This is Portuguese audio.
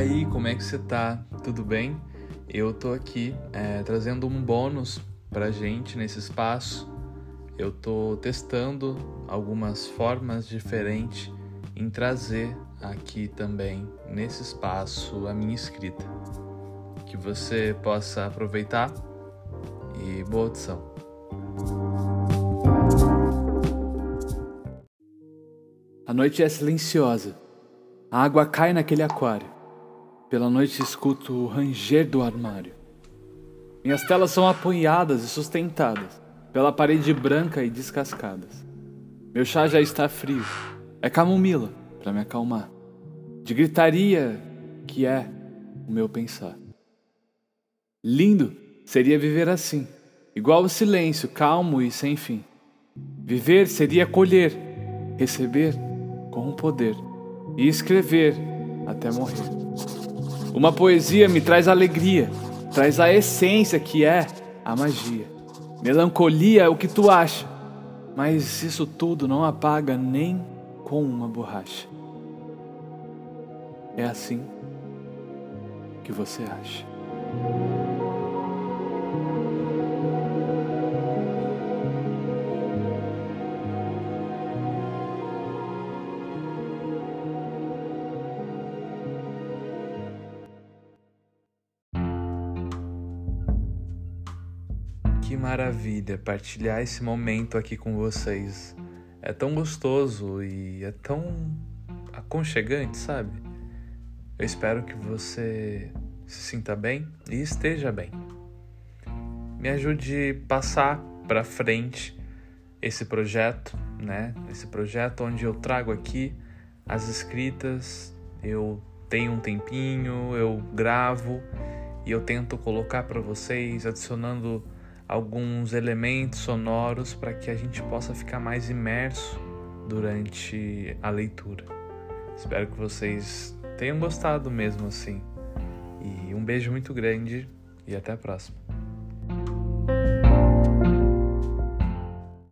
aí, como é que você tá? Tudo bem? Eu tô aqui é, trazendo um bônus pra gente nesse espaço. Eu tô testando algumas formas diferentes em trazer aqui também nesse espaço a minha escrita. Que você possa aproveitar e boa audição. A noite é silenciosa. A água cai naquele aquário. Pela noite escuto o ranger do armário. Minhas telas são apunhadas e sustentadas pela parede branca e descascadas. Meu chá já está frio. É camomila para me acalmar. De gritaria que é o meu pensar. Lindo seria viver assim, igual o silêncio, calmo e sem fim. Viver seria colher, receber com o poder e escrever até morrer. Uma poesia me traz alegria, traz a essência que é a magia. Melancolia é o que tu acha, mas isso tudo não apaga nem com uma borracha. É assim que você acha. Que maravilha partilhar esse momento aqui com vocês. É tão gostoso e é tão aconchegante, sabe? Eu espero que você se sinta bem e esteja bem. Me ajude a passar para frente esse projeto, né? Esse projeto onde eu trago aqui as escritas, eu tenho um tempinho, eu gravo e eu tento colocar para vocês, adicionando alguns elementos sonoros para que a gente possa ficar mais imerso durante a leitura. Espero que vocês tenham gostado mesmo assim. E um beijo muito grande e até a próxima.